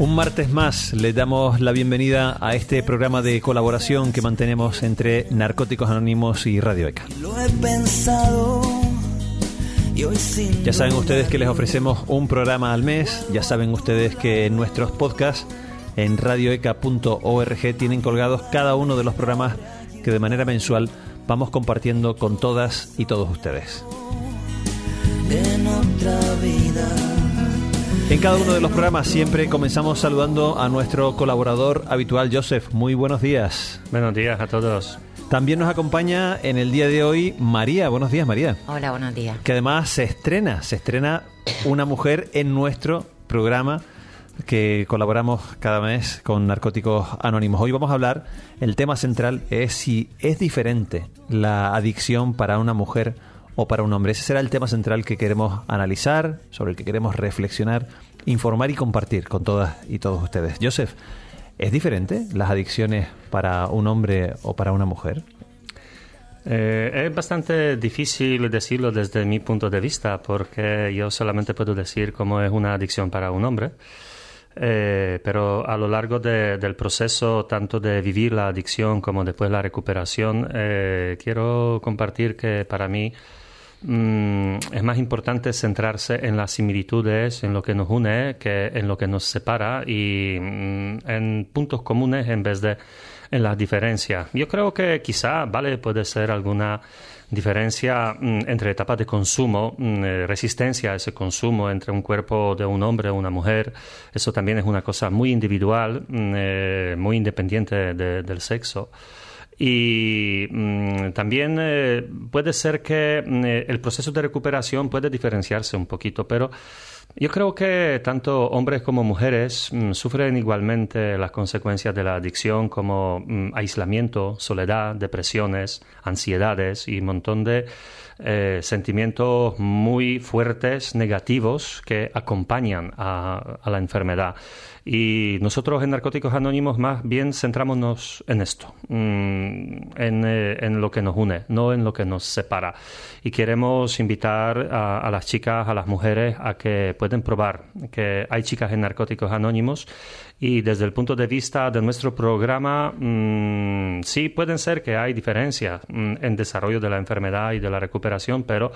Un martes más le damos la bienvenida a este programa de colaboración que mantenemos entre Narcóticos Anónimos y Radio ECA. Ya saben ustedes que les ofrecemos un programa al mes, ya saben ustedes que en nuestros podcasts en radioeca.org tienen colgados cada uno de los programas que de manera mensual vamos compartiendo con todas y todos ustedes. En otra vida. En cada uno de los programas siempre comenzamos saludando a nuestro colaborador habitual, Joseph. Muy buenos días. Buenos días a todos. También nos acompaña en el día de hoy María. Buenos días, María. Hola, buenos días. Que además se estrena, se estrena una mujer en nuestro programa que colaboramos cada mes con Narcóticos Anónimos. Hoy vamos a hablar, el tema central es si es diferente la adicción para una mujer o para un hombre. Ese será el tema central que queremos analizar, sobre el que queremos reflexionar, informar y compartir con todas y todos ustedes. Joseph, ¿es diferente las adicciones para un hombre o para una mujer? Eh, es bastante difícil decirlo desde mi punto de vista porque yo solamente puedo decir cómo es una adicción para un hombre. Eh, pero a lo largo del proceso, tanto de vivir la adicción como después la recuperación, eh, quiero compartir que para mí Mm, es más importante centrarse en las similitudes, en lo que nos une, que en lo que nos separa y mm, en puntos comunes en vez de en las diferencias. Yo creo que quizá, vale, puede ser alguna diferencia mm, entre etapas de consumo, eh, resistencia a ese consumo entre un cuerpo de un hombre o una mujer. Eso también es una cosa muy individual, eh, muy independiente del sexo. Y mm, también eh, puede ser que mm, eh, el proceso de recuperación puede diferenciarse un poquito, pero yo creo que tanto hombres como mujeres mm, sufren igualmente las consecuencias de la adicción como aislamiento, soledad, depresiones, ansiedades y un montón de eh, sentimientos muy fuertes, negativos, que acompañan a la enfermedad. Y nosotros en Narcóticos Anónimos más bien centrámonos en esto, mm, eh, en, lo que nos une, no en lo que nos separa. Y queremos invitar a, las chicas, a las mujeres, a que pueden probar que hay chicas en Narcóticos Anónimos y desde el punto de vista de nuestro programa, mm, sí pueden ser que hay diferencias mm, en desarrollo de la enfermedad y de la recuperación, pero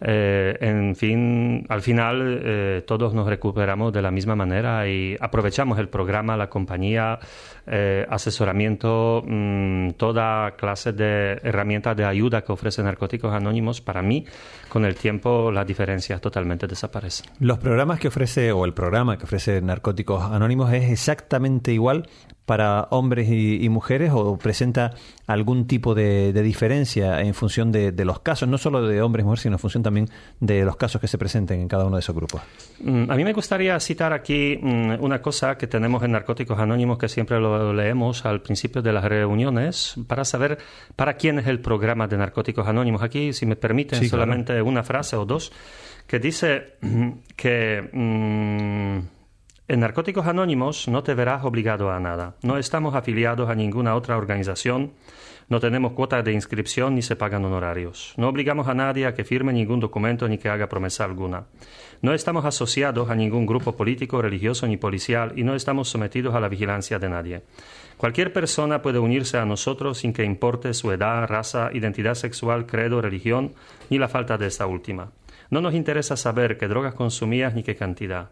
eh, en fin, al final eh, todos nos recuperamos de la misma manera y aprovechamos el programa, la compañía, eh, asesoramiento, mm, toda clase de herramientas de ayuda que ofrece Narcóticos Anónimos. Para mí, con el tiempo, las diferencias totalmente desaparecen. Los programas que ofrece, o el programa que ofrece Narcóticos Anónimos es exactamente igual para hombres y, mujeres o presenta algún tipo de, diferencia en función de, los casos, no solo de hombres y mujeres, sino en función también de los casos que se presenten en cada uno de esos grupos? Mm, a mí me gustaría citar aquí mm, una cosa que tenemos en Narcóticos Anónimos que siempre lo leemos al principio de las reuniones para saber para quién es el programa de Narcóticos Anónimos. Aquí, si me permiten, solamente una frase o dos que dice que... Mm, en Narcóticos Anónimos no te verás obligado a nada. No estamos afiliados a ninguna otra organización, no tenemos cuotas de inscripción ni se pagan honorarios. No obligamos a nadie a que firme ningún documento ni que haga promesa alguna. No estamos asociados a ningún grupo político, religioso ni policial y no estamos sometidos a la vigilancia de nadie. Cualquier persona puede unirse a nosotros sin que importe su edad, raza, identidad sexual, credo, religión ni la falta de esta última. No nos interesa saber qué drogas consumías ni qué cantidad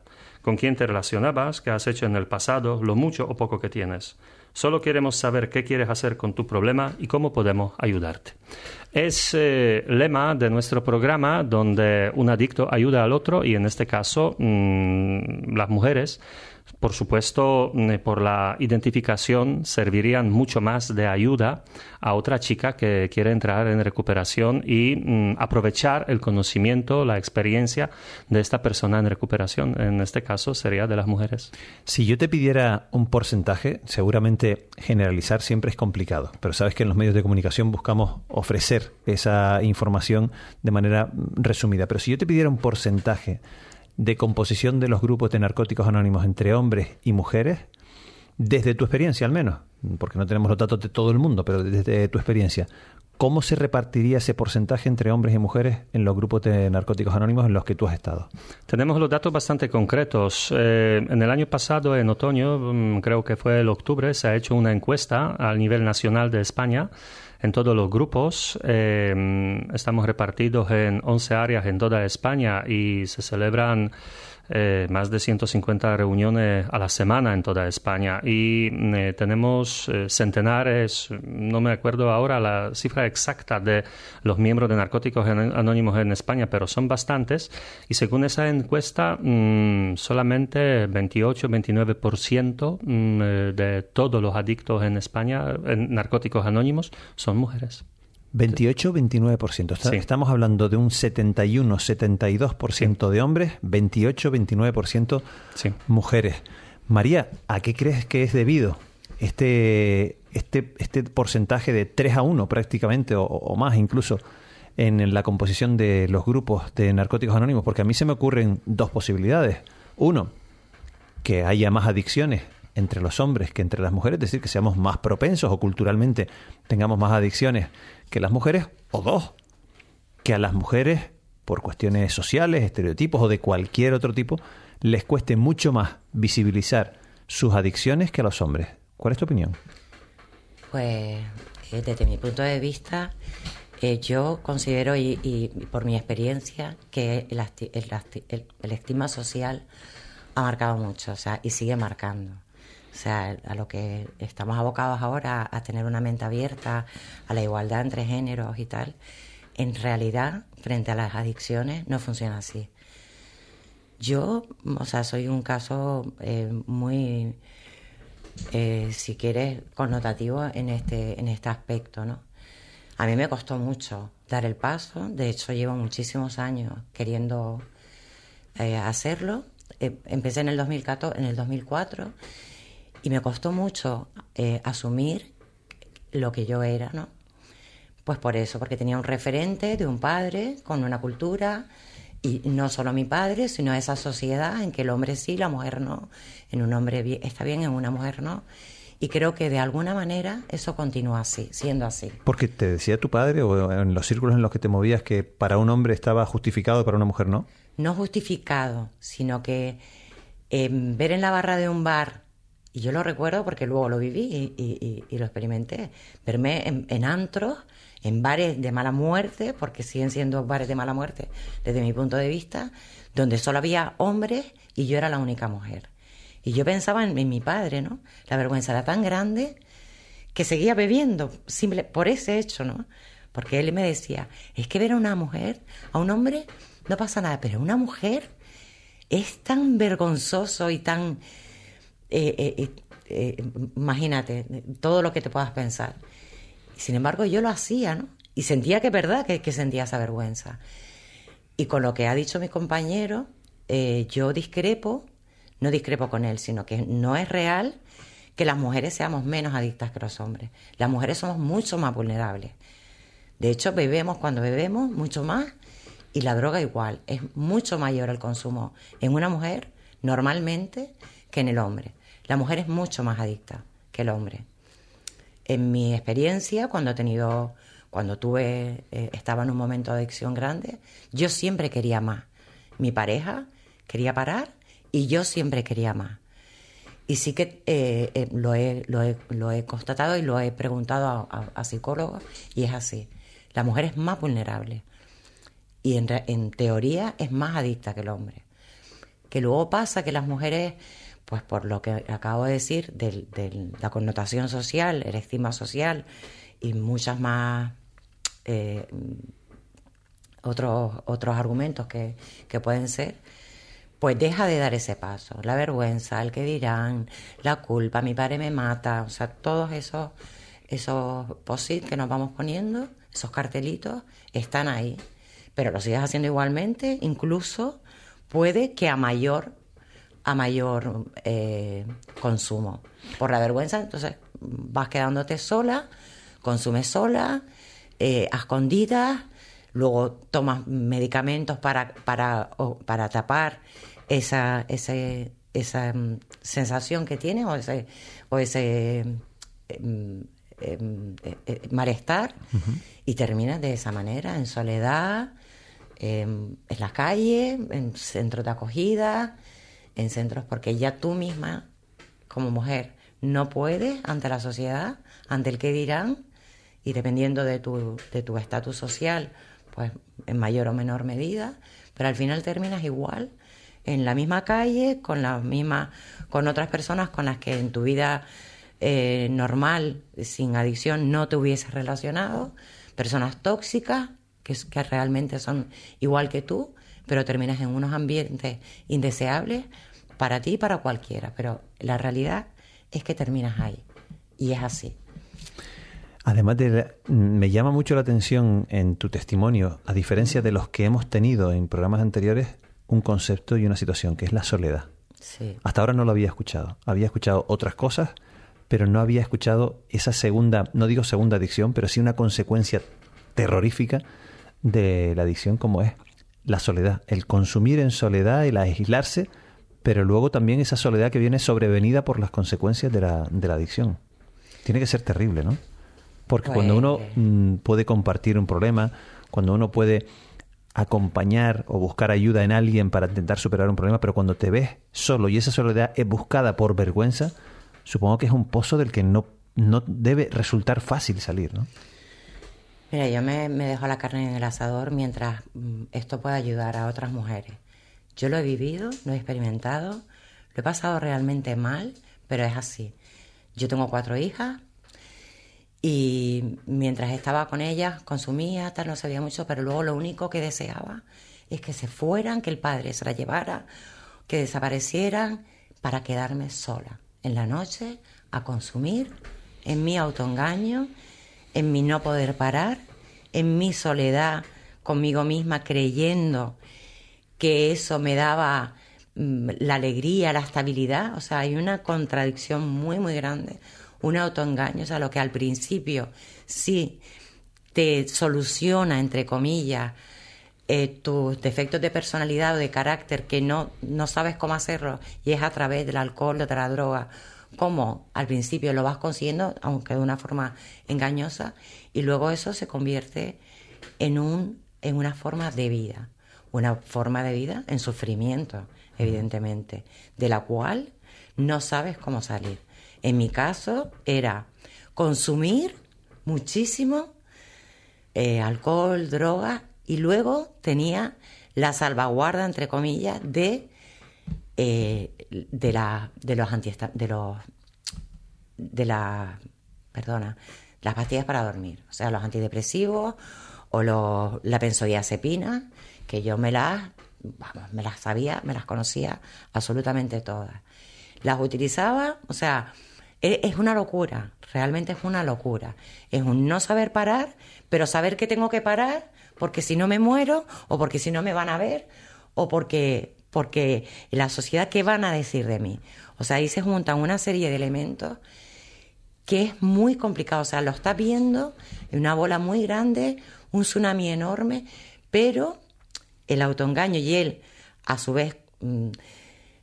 con quién te relacionabas, qué has hecho en el pasado, lo mucho o poco que tienes. Solo queremos saber qué quieres hacer con tu problema y cómo podemos ayudarte. Es eh, lema de nuestro programa donde un adicto ayuda al otro y en este caso mm, las mujeres, por supuesto, mm, por la identificación servirían mucho más de ayuda a otra chica que quiere entrar en recuperación y mm, aprovechar el conocimiento, la experiencia de esta persona en recuperación. En este caso sería de las mujeres. Si yo te pidiera un porcentaje, seguramente generalizar siempre es complicado, pero sabes que en los medios de comunicación buscamos ofrecer esa información de manera resumida. Pero si yo te pidiera un porcentaje de composición de los grupos de narcóticos anónimos entre hombres y mujeres, desde tu experiencia al menos, porque no tenemos los datos de todo el mundo, pero desde tu experiencia, ¿cómo se repartiría ese porcentaje entre hombres y mujeres en los grupos de narcóticos anónimos en los que tú has estado? Tenemos los datos bastante concretos. Eh, en el año pasado, en otoño, mm, creo que fue el octubre, se ha hecho una encuesta a nivel nacional de España en todos los grupos. Eh, estamos repartidos en 11 áreas en toda España y se celebran eh, más de 150 reuniones a la semana en toda España y eh, tenemos eh, centenares, no me acuerdo ahora la cifra exacta de los miembros de Narcóticos Anónimos en España, pero son bastantes y según esa encuesta mm, solamente 28-29% mm, de todos los adictos en España en Narcóticos Anónimos son mujeres. 28-29%. Estamos hablando de un 71-72% de hombres, 28-29% mujeres. María, ¿a qué crees que es debido este, este, este porcentaje de 3 a 1 prácticamente, o, más incluso, en la composición de los grupos de narcóticos anónimos? Porque a mí se me ocurren dos posibilidades. Uno, que haya más adicciones entre los hombres que entre las mujeres, es decir, que seamos más propensos o culturalmente tengamos más adicciones que las mujeres, o dos, que a las mujeres, por cuestiones sociales, estereotipos o de cualquier otro tipo, les cueste mucho más visibilizar sus adicciones que a los hombres. ¿Cuál es tu opinión? Pues eh, desde mi punto de vista, eh, yo considero, y, por mi experiencia, que el, el, estigma social ha marcado mucho, o sea, y sigue marcando. O sea, a lo que estamos abocados ahora, a tener una mente abierta, a la igualdad entre géneros y tal, en realidad, frente a las adicciones, no funciona así. Yo, o sea, soy un caso eh, muy, eh, si quieres, connotativo en este, en este aspecto, ¿no? A mí me costó mucho dar el paso, de hecho llevo muchísimos años queriendo eh, hacerlo. empecé en el, 2014, en el 2004 y me costó mucho eh, asumir lo que yo era, ¿no? Pues por eso, porque tenía un referente de un padre con una cultura, y no solo mi padre, sino esa sociedad en que el hombre sí, la mujer no, en un hombre está bien, en una mujer no. Y creo que de alguna manera eso continúa así, siendo así. Porque te decía tu padre o en los círculos en los que te movías que para un hombre estaba justificado, para una mujer no. No justificado, sino que eh, ver en la barra de un bar y yo lo recuerdo porque luego lo viví y, lo experimenté. Verme en, en, antros, en bares de mala muerte, porque siguen siendo bares de mala muerte desde mi punto de vista, donde solo había hombres y yo era la única mujer. Y yo pensaba en, mi padre, ¿no? La vergüenza era tan grande que seguía bebiendo, simple, por ese hecho, ¿no? Porque él me decía, es que ver a una mujer, a un hombre, no pasa nada, pero una mujer es tan vergonzoso y tan eh, eh, eh, imagínate, todo lo que te puedas pensar. Sin embargo, yo lo hacía, ¿no? Y sentía que es verdad que, sentía esa vergüenza. Y con lo que ha dicho mi compañero, yo discrepo, no discrepo con él, sino que no es real que las mujeres seamos menos adictas que los hombres. Las mujeres somos mucho más vulnerables. De hecho, bebemos cuando bebemos mucho más y la droga igual. Es mucho mayor el consumo en una mujer normalmente que en el hombre. La mujer es mucho más adicta que el hombre. En mi experiencia, cuando he tenido, cuando tuve, eh, estaba en un momento de adicción grande, yo siempre quería más. Mi pareja quería parar y yo siempre quería más. Y sí que eh, eh, lo, he, lo, he, constatado y lo he preguntado a, psicólogos y es así. La mujer es más vulnerable y en teoría es más adicta que el hombre. Que luego pasa que las mujeres pues por lo que acabo de decir, de, la connotación social, el estima social y muchas más eh, otros, otros argumentos que, pueden ser, pues deja de dar ese paso. La vergüenza, el que dirán, la culpa, mi padre me mata, o sea, todos esos, esos posit que nos vamos poniendo, esos cartelitos, están ahí. Pero lo sigues haciendo igualmente, incluso puede que a mayor, a mayor eh, consumo. Por la vergüenza, entonces vas quedándote sola, consumes sola, eh, a escondidas, luego tomas medicamentos para, para, para tapar esa, ese, esa mm, sensación que tienes o ese, o ese em, em, eh, eh, malestar y terminas de esa manera, en soledad, em, en la calle, en centros de acogida, en centros porque ya tú misma, como mujer, no puedes ante la sociedad, ante el que dirán, y dependiendo de tu de tu estatus social, pues en mayor o menor medida, pero al final terminas igual en la misma calle, con las mismas, con otras personas con las que en tu vida eh, normal, sin adicción, no te hubieses relacionado, personas tóxicas que, que realmente son igual que tú, pero terminas en unos ambientes indeseables para ti y para cualquiera. Pero la realidad es que terminas ahí. Y es así. Además de, me llama mucho la atención en tu testimonio, a diferencia de los que hemos tenido en programas anteriores, un concepto y una situación, que es la soledad. Hasta ahora no lo había escuchado. Había escuchado otras cosas, pero no había escuchado esa segunda, no digo segunda adicción, pero sí una consecuencia terrorífica de la adicción como es la soledad, el consumir en soledad, el aislarse, pero luego también esa soledad que viene sobrevenida por las consecuencias de la, de la adicción. Tiene que ser terrible, ¿no? Porque cuando uno pues mm, puede compartir un problema, cuando uno puede acompañar o buscar ayuda en alguien para intentar superar un problema, pero cuando te ves solo y esa soledad es buscada por vergüenza, supongo que es un pozo del que no, no debe resultar fácil salir, ¿no? Mira, yo me, me dejo la carne en el asador mientras mm, esto pueda ayudar a otras mujeres. Yo lo he vivido, lo he experimentado, lo he pasado realmente mal, pero es así. Yo tengo cuatro hijas, y mientras estaba con ellas, consumía, tal, no sabía mucho, pero luego lo único que deseaba es que se fueran, que el padre se la llevara, que desaparecieran para quedarme sola en la noche a consumir, en mi autoengaño, en mi no poder parar, en mi soledad conmigo misma creyendo que eso me daba mm, la alegría, la estabilidad. O sea, hay una contradicción muy, muy grande un autoengaño, o sea, lo que al principio sí te soluciona, entre comillas, eh, tus defectos de personalidad o de carácter que no, no sabes cómo hacerlo y es a través del alcohol o de la droga, cómo al principio lo vas consiguiendo, aunque de una forma engañosa, y luego eso se convierte en, un, en una forma de vida, una forma de vida en sufrimiento, evidentemente, de la cual no sabes cómo salir. En mi caso era consumir muchísimo eh, alcohol, droga y luego tenía la salvaguarda, entre comillas, de, eh, de, la, de los de los de la perdona las pastillas para dormir, o sea, los antidepresivos o los, la benzodiazepina, que yo me las, vamos, me las sabía, me las conocía absolutamente todas. Las utilizaba, o sea, es una locura, realmente es una locura. Es un no saber parar, pero saber que tengo que parar porque si no me muero o porque si no me van a ver o porque porque la sociedad qué van a decir de mí. O sea, ahí se juntan una serie de elementos que es muy complicado, o sea, lo está viendo en una bola muy grande, un tsunami enorme, pero el autoengaño y él a su vez mm,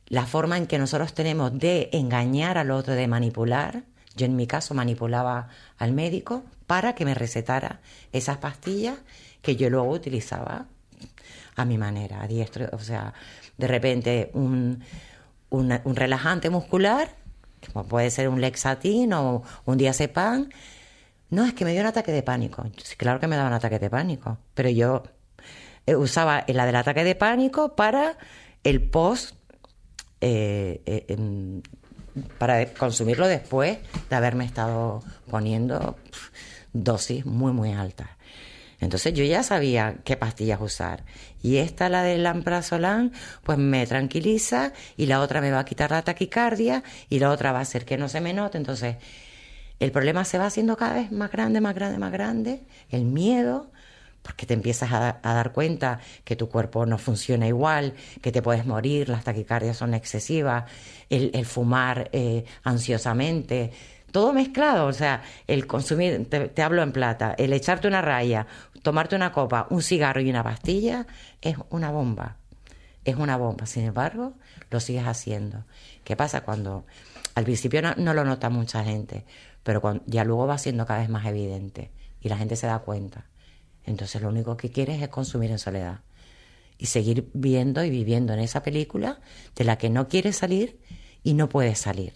la forma en que nosotros tenemos de engañar al otro, de manipular. Yo en mi caso manipulaba al médico para que me recetara esas pastillas que yo luego utilizaba a mi manera, a diestro. O sea, de repente un, un, relajante muscular, como puede ser un Lexatin o un diazepam. No, es que me dio un ataque de pánico. claro que me daba un ataque de pánico, pero yo usaba la del ataque de pánico para el post eh, eh, para consumirlo después de haberme estado poniendo dosis muy, muy altas. Entonces yo ya sabía qué pastillas usar. Y esta, la del Amprazolam, pues me tranquiliza y la otra me va a quitar la taquicardia y la otra va a hacer que no se me note. Entonces el problema se va haciendo cada vez más grande, más grande, más grande. El miedo, porque te empiezas a, dar cuenta que tu cuerpo no funciona igual, que te puedes morir, las taquicardias son excesivas, el, fumar eh, ansiosamente todo mezclado, o sea, el consumir, te, hablo en plata, el echarte una raya, tomarte una copa, un cigarro y una pastilla, es una bomba, es una bomba. Sin embargo, lo sigues haciendo. ¿Qué pasa cuando al principio no, lo nota mucha gente, pero ya luego va siendo cada vez más evidente y la gente se da cuenta? Entonces lo único que quieres es consumir en soledad y seguir viendo y viviendo en esa película de la que no quieres salir y no puedes salir.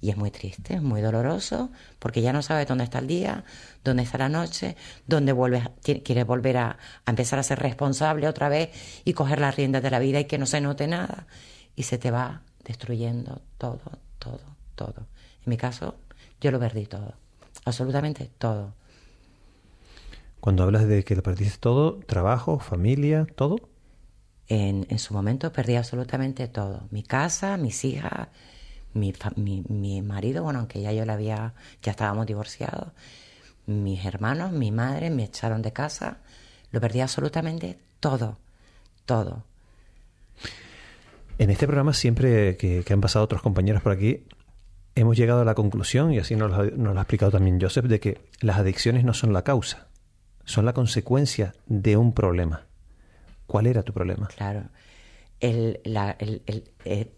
Y es muy triste, es muy doloroso, porque ya no sabes dónde está el día, dónde está la noche, dónde vuelves, quieres volver a, empezar a ser responsable otra vez y coger las riendas de la vida y que no se note nada. Y se te va destruyendo todo, todo, todo. En mi caso, yo lo perdí todo, absolutamente todo. Cuando hablas de que lo perdiste todo, trabajo, familia, todo. En, en su momento perdí absolutamente todo. Mi casa, mis hijas, mi, mi, marido, bueno, aunque ya yo la había, ya estábamos divorciados, mis hermanos, mi madre me echaron de casa, lo perdí absolutamente todo, todo. En este programa, siempre que, han pasado otros compañeros por aquí, hemos llegado a la conclusión, y así nos lo, nos lo ha explicado también Joseph, de que las adicciones no son la causa, son la consecuencia de un problema. ¿Cuál era tu problema? Claro el, el,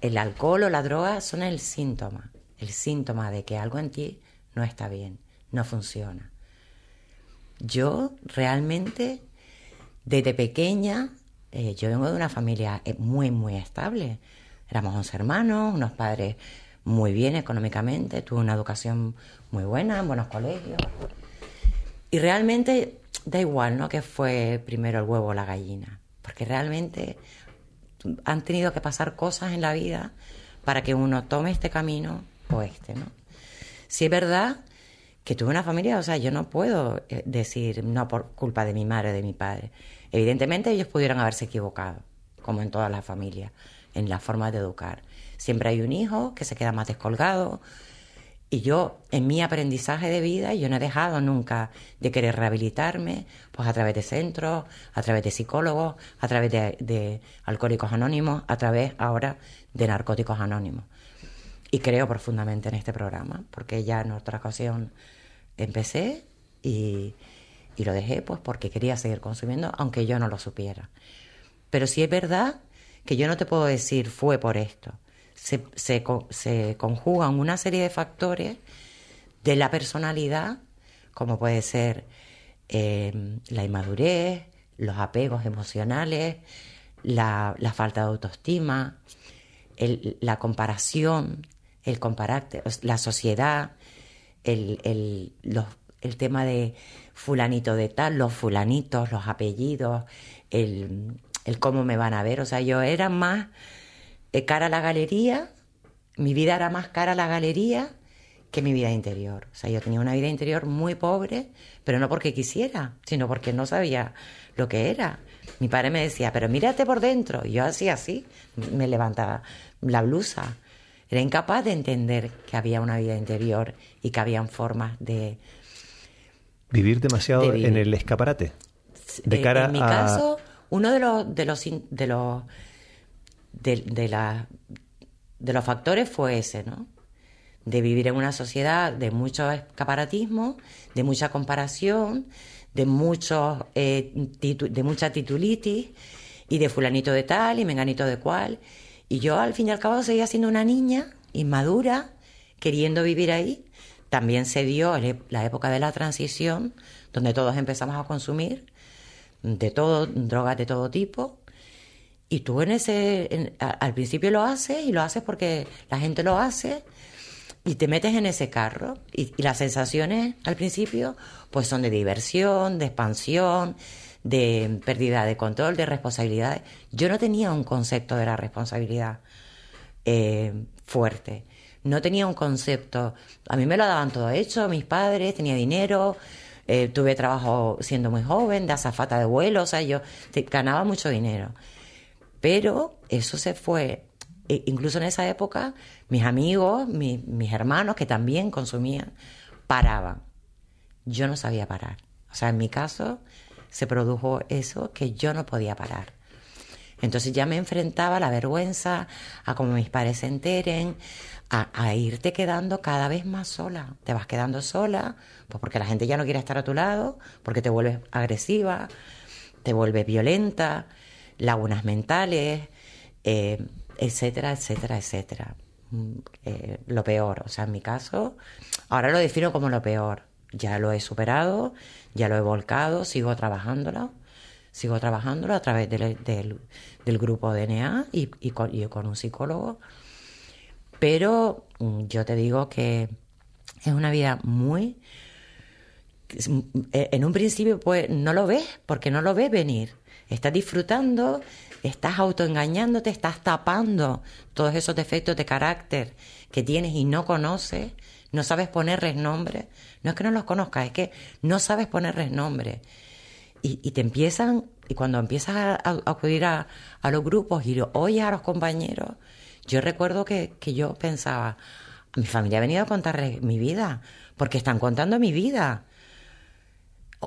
el, alcohol o la droga son el síntoma, el síntoma de que algo en ti no está bien, no funciona. Yo realmente, desde pequeña, eh, yo vengo de una familia eh, muy, muy estable. Éramos 11 hermanos, unos padres muy bien económicamente, tuve una educación muy buena, en buenos colegios. Y realmente da igual, ¿no? Que fue primero el huevo o la gallina. Porque realmente han tenido que pasar cosas en la vida para que uno tome este camino o este, ¿no? Si es verdad que tuve una familia, o sea, yo no puedo eh, decir no por culpa de mi madre o de mi padre. Evidentemente ellos pudieron haberse equivocado, como en todas las familias, en la forma de educar. Siempre hay un hijo que se queda más descolgado, y yo, en mi aprendizaje de vida, yo no he dejado nunca de querer rehabilitarme, pues a través de centros, a través de psicólogos, a través de, alcohólicos anónimos, a través ahora de narcóticos anónimos. Y creo profundamente en este programa, porque ya en otra ocasión empecé y, y lo dejé pues porque quería seguir consumiendo, aunque yo no lo supiera. Pero sí es verdad que yo no te puedo decir fue por esto se, se, conjugan una serie de factores de la personalidad, como puede ser em, la inmadurez, los apegos emocionales, la, falta de autoestima, la comparación, el compararte, la sociedad, el, el, tema de fulanito de tal, los fulanitos, los apellidos, el, el cómo me van a ver. O sea, yo era más cara a la galería, mi vida era más cara a la galería que mi vida interior. O sea, yo tenía una vida interior muy pobre, pero no porque quisiera, sino porque no sabía lo que era. Mi padre me decía, pero mírate por dentro. Y yo hacía así, me levantaba la blusa. Era incapaz de entender que había una vida interior y que habían formas de... Vivir demasiado en el escaparate. De cara en mi caso, uno de los, de los, de los de, la, de los factores fue ese, ¿no? De vivir en una sociedad de mucho escaparatismo, de mucha comparación, de, mucho, eh, de mucha titulitis y de fulanito de tal y menganito de cual. Y yo al fin y al cabo seguía siendo una niña inmadura, queriendo vivir ahí. También se dio la época de la transición, donde todos empezamos a consumir de todo, drogas de todo tipo, y tú en ese, al principio lo haces y lo haces porque la gente lo hace y te metes en ese carro y, las sensaciones al principio pues son de diversión, de expansión, de pérdida de control, de responsabilidades. Yo no tenía un concepto de la responsabilidad eh, fuerte. No tenía un concepto. A mí me lo daban todo hecho, mis padres, tenía dinero, eh, tuve trabajo siendo muy joven, de azafata de vuelo, o sea, yo ganaba mucho dinero. Pero eso se fue, e incluso en esa época, mis amigos, mis hermanos que también consumían, paraban. Yo no sabía parar. O sea, en mi caso se produjo eso que yo no podía parar. Entonces ya me enfrentaba a la vergüenza, a como mis padres se enteren, a, irte quedando cada vez más sola. Te vas quedando sola, pues porque la gente ya no quiere estar a tu lado, porque te vuelves agresiva, te vuelves violenta, lagunas mentales, eh, etcétera, etcétera, etcétera. Mm, eh, lo peor, o sea, en mi caso, ahora lo defino como lo peor. Ya lo he superado, ya lo he volcado, sigo trabajándolo, sigo trabajándolo a través del, del, grupo DNA y, y, con, y con un psicólogo pero mm, yo te digo que es una vida muy... Mm, en un principio pues no lo ves, porque no lo ves venir. Estás disfrutando, estás autoengañándote, estás tapando todos esos defectos de carácter que tienes y no conoces, no sabes ponerles nombre. No es que no los conozcas, es que no sabes ponerles nombre. Y, te empiezan, y cuando empiezas a, acudir a, a, los grupos y oyes a los compañeros, yo recuerdo que, yo pensaba, mi familia ha venido a contarle mi vida, porque están contando mi vida.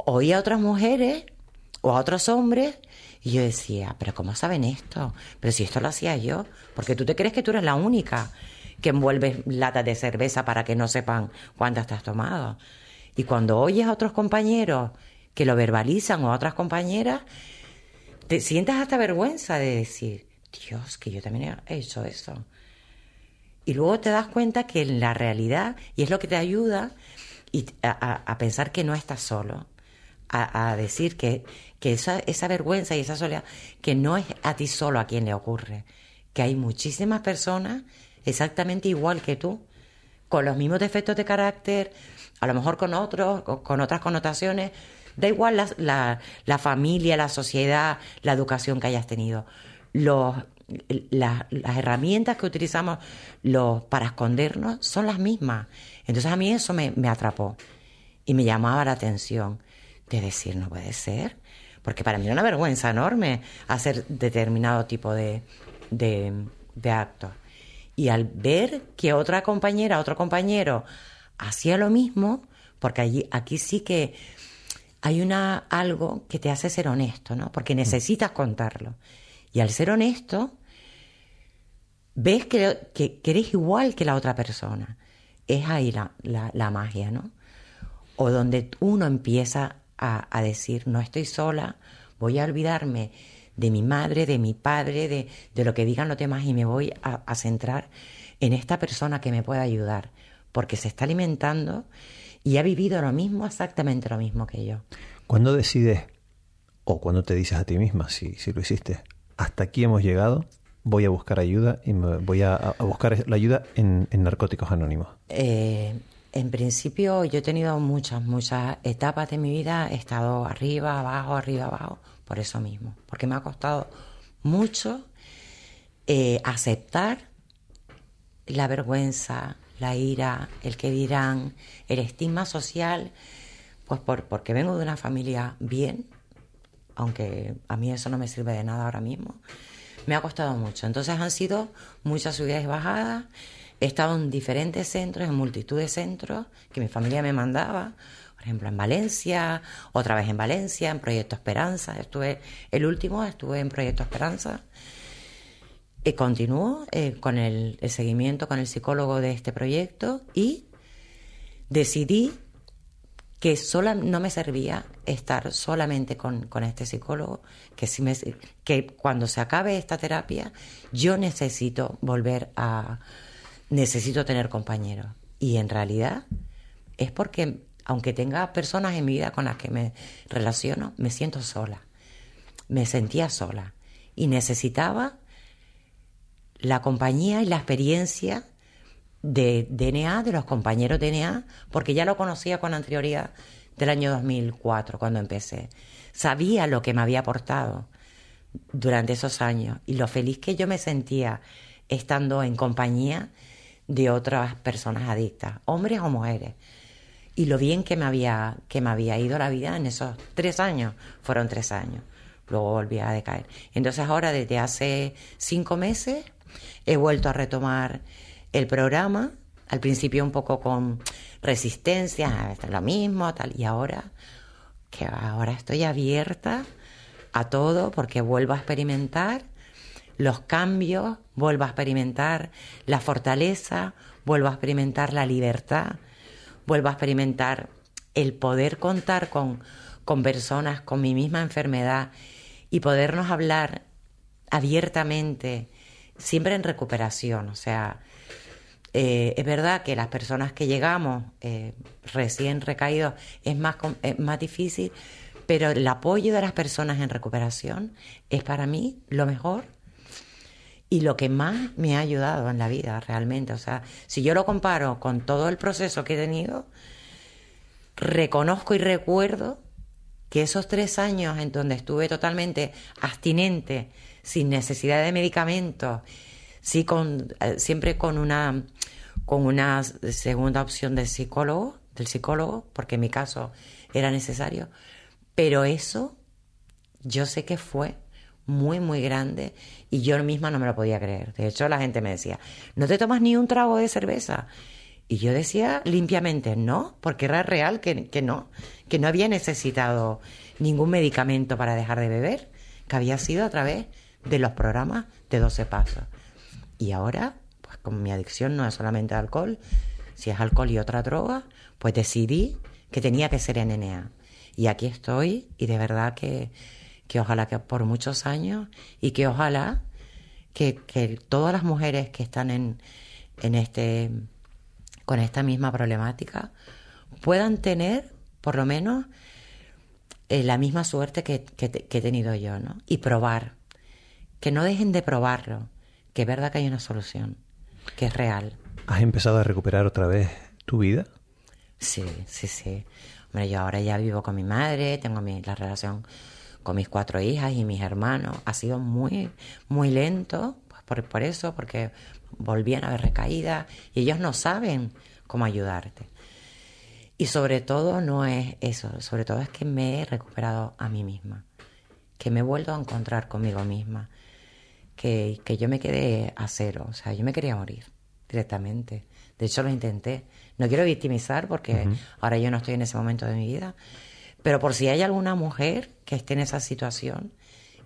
Oía a otras mujeres o a otros hombres y yo decía, pero ¿cómo saben esto? Pero si esto lo hacía yo, porque tú te crees que tú eres la única que envuelves latas de cerveza para que no sepan cuántas te has tomado. Y cuando oyes a otros compañeros que lo verbalizan o a otras compañeras, te sientes hasta vergüenza de decir, Dios, que yo también he hecho eso. Y luego te das cuenta que en la realidad, y es lo que te ayuda a, pensar que no estás solo, a, decir que, que esa, vergüenza y esa soledad, que no es a ti solo a quien le ocurre, que hay muchísimas personas exactamente igual que tú, con los mismos defectos de carácter, a lo mejor con otros, con otras connotaciones, da igual la, la, la familia, la sociedad, la educación que hayas tenido. Los, las herramientas que utilizamos los, para escondernos son las mismas. Entonces a mí eso me, atrapó y me llamaba la atención de decir, no puede ser, porque para mí era una vergüenza enorme hacer determinado tipo de, de, actos. Y al ver que otra compañera, otro compañero hacía lo mismo, porque allí, aquí sí que hay una algo que te hace ser honesto, ¿no? Porque necesitas contarlo. Y al ser honesto, ves que, que, eres igual que la otra persona. Es ahí la, la, magia, ¿no? O donde uno empieza a, a, decir, no estoy sola, voy a olvidarme de mi madre, de mi padre, de, de lo que digan los demás y me voy a, a centrar en esta persona que me puede ayudar, porque se está alimentando y ha vivido lo mismo, exactamente lo mismo que yo. ¿Cuándo decides, o cuando te dices a ti misma, si, si lo hiciste, hasta aquí hemos llegado, voy a buscar ayuda y me voy a, buscar la ayuda en, Narcóticos Anónimos? Eh, en principio yo he tenido muchas, muchas etapas de mi vida, he estado arriba, abajo, arriba, abajo, por eso mismo, porque me ha costado mucho eh, aceptar la vergüenza, la ira, el que dirán, el estigma social, pues por, porque vengo de una familia bien, aunque a mí eso no me sirve de nada ahora mismo, me ha costado mucho. Entonces han sido muchas subidas y bajadas. He estado en diferentes centros, en multitud de centros que mi familia me mandaba. Por ejemplo, en Valencia, otra vez en Valencia, en Proyecto Esperanza. Estuve, el último estuve en Proyecto Esperanza. Y continúo eh, con el seguimiento con el psicólogo de este proyecto y decidí que sola, no me servía estar solamente con, este psicólogo, que, si me, que cuando se acabe esta terapia yo necesito volver a... necesito tener compañeros. Y en realidad es porque, aunque tenga personas en mi vida con las que me relaciono, me siento sola. Me sentía sola. Y necesitaba la compañía y la experiencia de DNA, de los compañeros DNA, porque ya lo conocía con anterioridad del año 2004, cuando empecé. Sabía lo que me había aportado durante esos años y lo feliz que yo me sentía estando en compañía de otras personas adictas, hombres o mujeres, y lo bien que me había, que me había ido la vida en esos tres años. Fueron tres años. Luego volví a decaer. Entonces ahora desde hace cinco meses he vuelto a retomar el programa. Al principio un poco con resistencia, es lo mismo, tal. Y ahora, que ahora estoy abierta a todo porque vuelvo a experimentar los cambios, vuelvo a experimentar la fortaleza, vuelvo a experimentar la libertad, vuelvo a experimentar el poder contar con, con personas con mi misma enfermedad y podernos hablar abiertamente, siempre en recuperación. O sea, eh, es verdad que las personas que llegamos eh, recién recaídos es más, es más difícil, pero el apoyo de las personas en recuperación es para mí lo mejor y lo que más me ha ayudado en la vida realmente. O sea, si yo lo comparo con todo el proceso que he tenido, reconozco y recuerdo que esos tres años en donde estuve totalmente abstinente, sin necesidad de medicamentos, sí con, eh, siempre con una, con una segunda opción del psicólogo, del psicólogo, porque en mi caso era necesario, pero eso yo sé que fue muy, muy grande y yo misma no me lo podía creer. De hecho, la gente me decía, no te tomas ni un trago de cerveza. Y yo decía limpiamente, no, porque era real que, que no, que no había necesitado ningún medicamento para dejar de beber, que había sido a través de los programas de 12 pasos. Y ahora, pues como mi adicción no es solamente alcohol, si es alcohol y otra droga, pues decidí que tenía que ser NNA. Y aquí estoy y de verdad que que ojalá que por muchos años y que ojalá que, todas las mujeres que están en, en este con esta misma problemática puedan tener por lo menos eh, la misma suerte que, que, he tenido yo, ¿no? Y probar, que no dejen de probarlo, que es verdad que hay una solución, que es real. ¿Has empezado a recuperar otra vez tu vida? Sí, sí, sí. Hombre, yo ahora ya vivo con mi madre, tengo mi, la relación con mis cuatro hijas y mis hermanos. Ha sido muy, muy lento, pues por, por eso, porque volvían a haber recaídas y ellos no saben cómo ayudarte. Y sobre todo no es eso, sobre todo es que me he recuperado a mí misma, que me he vuelto a encontrar conmigo misma, que, que yo me quedé a cero, o sea, yo me quería morir directamente. De hecho, lo intenté. No quiero victimizar porque ahora yo no estoy en ese momento de mi vida, pero por si hay alguna mujer que esté en esa situación,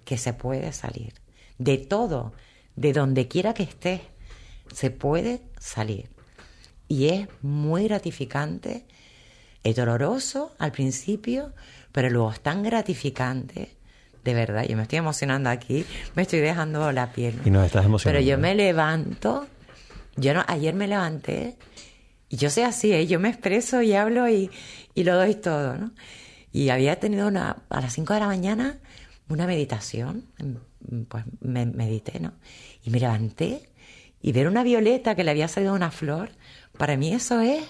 que se puede salir. De todo, de donde quiera que esté, se puede salir. Y es muy gratificante, es doloroso al principio, pero luego es tan gratificante. De verdad, yo me estoy emocionando aquí, me estoy dejando la piel. Y nos estás emocionando. Pero yo me levanto, yo no, ayer me levanté y yo soy así, ¿eh? yo me expreso y hablo y, y lo doy todo, ¿no? Y había tenido una, a las 5 de la mañana una meditación, pues me medité, ¿no? Y me levanté y ver una violeta que le había salido una flor, para mí eso es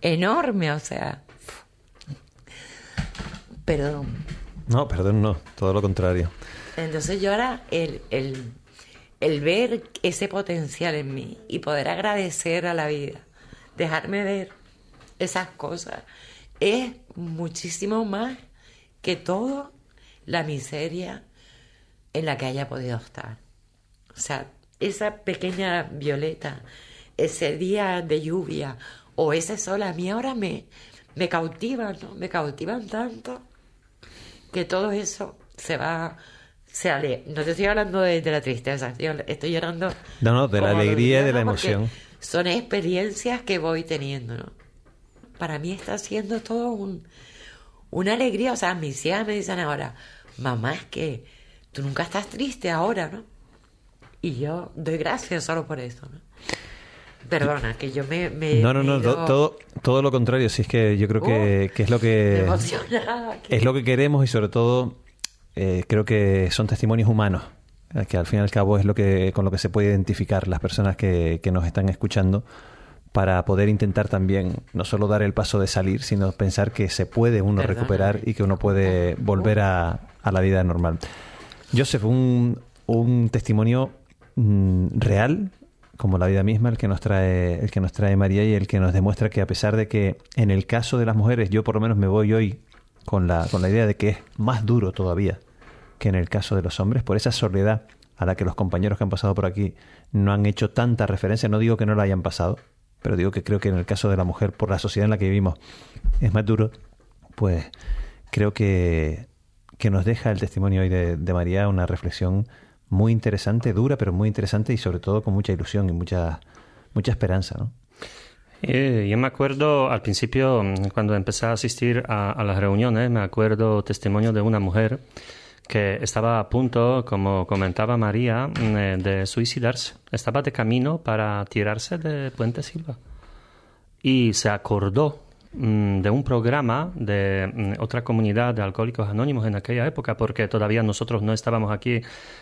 enorme, o sea. Perdón. No, perdón, no, todo lo contrario. Entonces yo ahora el, el, el ver ese potencial en mí y poder agradecer a la vida, dejarme ver esas cosas, es muchísimo más que todo la miseria en la que haya podido estar. O sea, esa pequeña violeta, ese día de lluvia o ese sol a mí ahora me, me cautivan, ¿no? Me cautivan tanto que todo eso se va se ale... No te estoy hablando de, la tristeza, estoy, llorando. No, no, de la alegría y de la emoción. Son experiencias que voy teniendo, ¿no? Para mí está siendo todo un, una alegría. O sea, mis hijas me dicen ahora, mamá, es que tú nunca estás triste ahora, ¿no? Y yo doy gracias solo por eso, ¿no? Perdona, que yo me... no, no, no, todo, todo lo contrario. Si es que yo creo que, oh, es lo que... Es lo que queremos y sobre todo eh, creo que son testimonios humanos que al fin y al cabo es lo que con lo que se puede identificar las personas que, que nos están escuchando para poder intentar también no solo dar el paso de salir, sino pensar que se puede uno recuperar y que uno puede volver a, la vida normal. Joseph, un, un testimonio mm, real, como la vida misma, el que nos trae, el que nos trae María y el que nos demuestra que a pesar de que en el caso de las mujeres, yo por lo menos me voy hoy con la, con la idea de que es más duro todavía que en el caso de los hombres, por esa soledad a la que los compañeros que han pasado por aquí no han hecho tanta referencia. No digo que no la hayan pasado, pero digo que creo que en el caso de la mujer, por la sociedad en la que vivimos, es más duro. Pues creo que, que nos deja el testimonio hoy de, María una reflexión muy interesante, dura, pero muy interesante y sobre todo con mucha ilusión y mucha, mucha esperanza, ¿no? Eh, yo me acuerdo al principio, cuando empecé a asistir a, a, las reuniones, me acuerdo testimonio de una mujer que estaba a punto, como comentaba María, eh, de suicidarse. Estaba de camino para tirarse de Puente Silva. Y se acordó mm, de un programa de mm, otra comunidad de alcohólicos anónimos en aquella época, porque todavía nosotros no estábamos aquí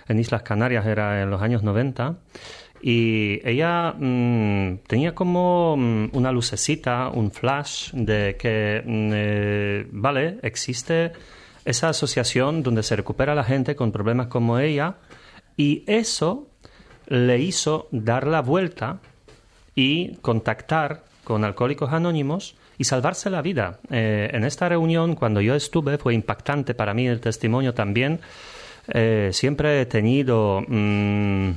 en Islas Canarias, era en los años 90. Y ella mm, tenía como una lucecita, un flash de que, eh, vale, existe esa asociación donde se recupera la gente con problemas como ella y eso le hizo dar la vuelta y contactar con Alcohólicos Anónimos y salvarse la vida. Eh, en esta reunión, cuando yo estuve, fue impactante para mí el testimonio también. Eh, siempre he tenido mm,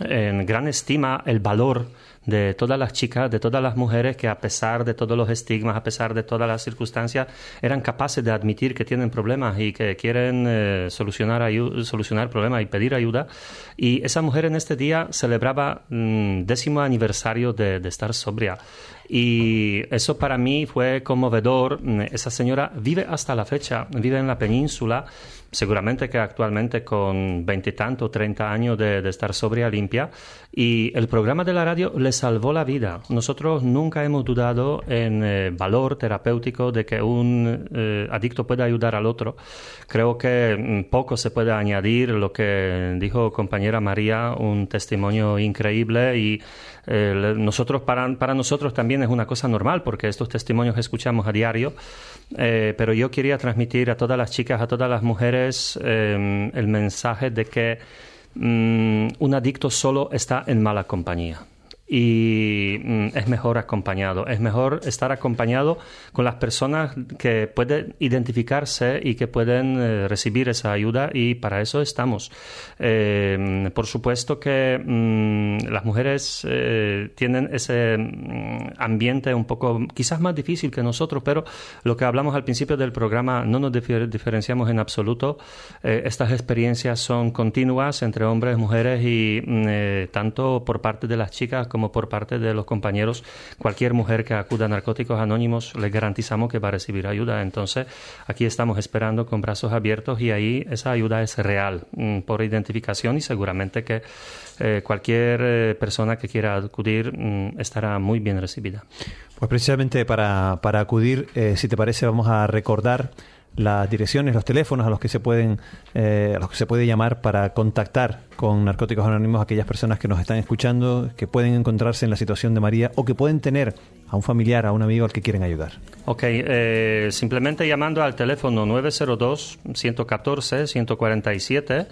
en gran estima el valor de todas las chicas, de todas las mujeres que a pesar de todos los estigmas, a pesar de todas las circunstancias, eran capaces de admitir que tienen problemas y que quieren eh, solucionar, solucionar problemas y pedir ayuda. Y esa mujer en este día celebraba mm, décimo aniversario de, de estar sobria. Y eso para mí fue conmovedor. Mm, esa señora vive hasta la fecha, vive en la península seguramente que actualmente con veintitantos, treinta años de, estar sobria, limpia, y el programa de la radio le salvó la vida. Nosotros nunca hemos dudado en el eh, valor terapéutico de que un eh, adicto pueda ayudar al otro. Creo que mm, poco se puede añadir lo que dijo compañera María, un testimonio increíble y eh, nosotros para, para nosotros también es una cosa normal porque estos testimonios escuchamos a diario. Eh, pero yo quería transmitir a todas las chicas, a todas las mujeres, eh, el mensaje de que mm, un adicto solo está en mala compañía y mm, es mejor acompañado. Es mejor estar acompañado con las personas que pueden identificarse y que pueden eh, recibir esa ayuda y para eso estamos. Eh, por supuesto que mm, las mujeres eh, tienen ese mm, ambiente un poco quizás más difícil que nosotros, pero lo que hablamos al principio del programa no nos diferenciamos en absoluto. estas experiencias son continuas entre hombres, mujeres y tanto por parte de las chicas como por parte de los compañeros, cualquier mujer que acuda a Narcóticos Anónimos le garantizamos que va a recibir ayuda. Entonces, aquí estamos esperando con brazos abiertos y ahí esa ayuda es real mm, por identificación y seguramente que eh, cualquier eh, persona que quiera acudir mm, estará muy bien recibida. Pues precisamente para, para acudir, eh, si te parece, vamos a recordar las direcciones, los teléfonos a los que se pueden eh, a los que se puede llamar para contactar con Narcóticos Anónimos aquellas personas que nos están escuchando, que pueden encontrarse en la situación de María o que pueden tener a un familiar, a un amigo al que quieren ayudar. Ok, eh, simplemente llamando al teléfono 902-114-147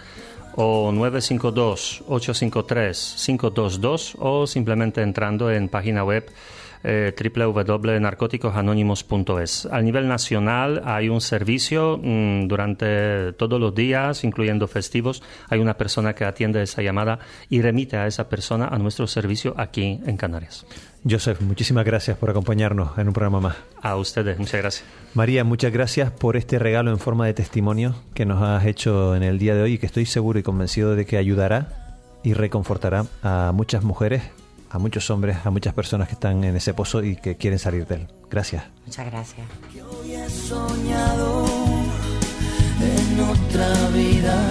o 952-853-522 o simplemente entrando en página web eh, www.narcoticosanónimos.es. A nivel nacional hay un servicio mm, durante todos los días, incluyendo festivos. Hay una persona que atiende esa llamada y remite a esa persona a nuestro servicio aquí en Canarias. Joseph, muchísimas gracias por acompañarnos en un programa más. A ustedes, muchas gracias. María, muchas gracias por este regalo en forma de testimonio que nos has hecho en el día de hoy y que estoy seguro y convencido de que ayudará y reconfortará a muchas mujeres a muchos hombres, a muchas personas que están en ese pozo y que quieren salir de él. Gracias. Muchas gracias. Yo he soñado en otra vida,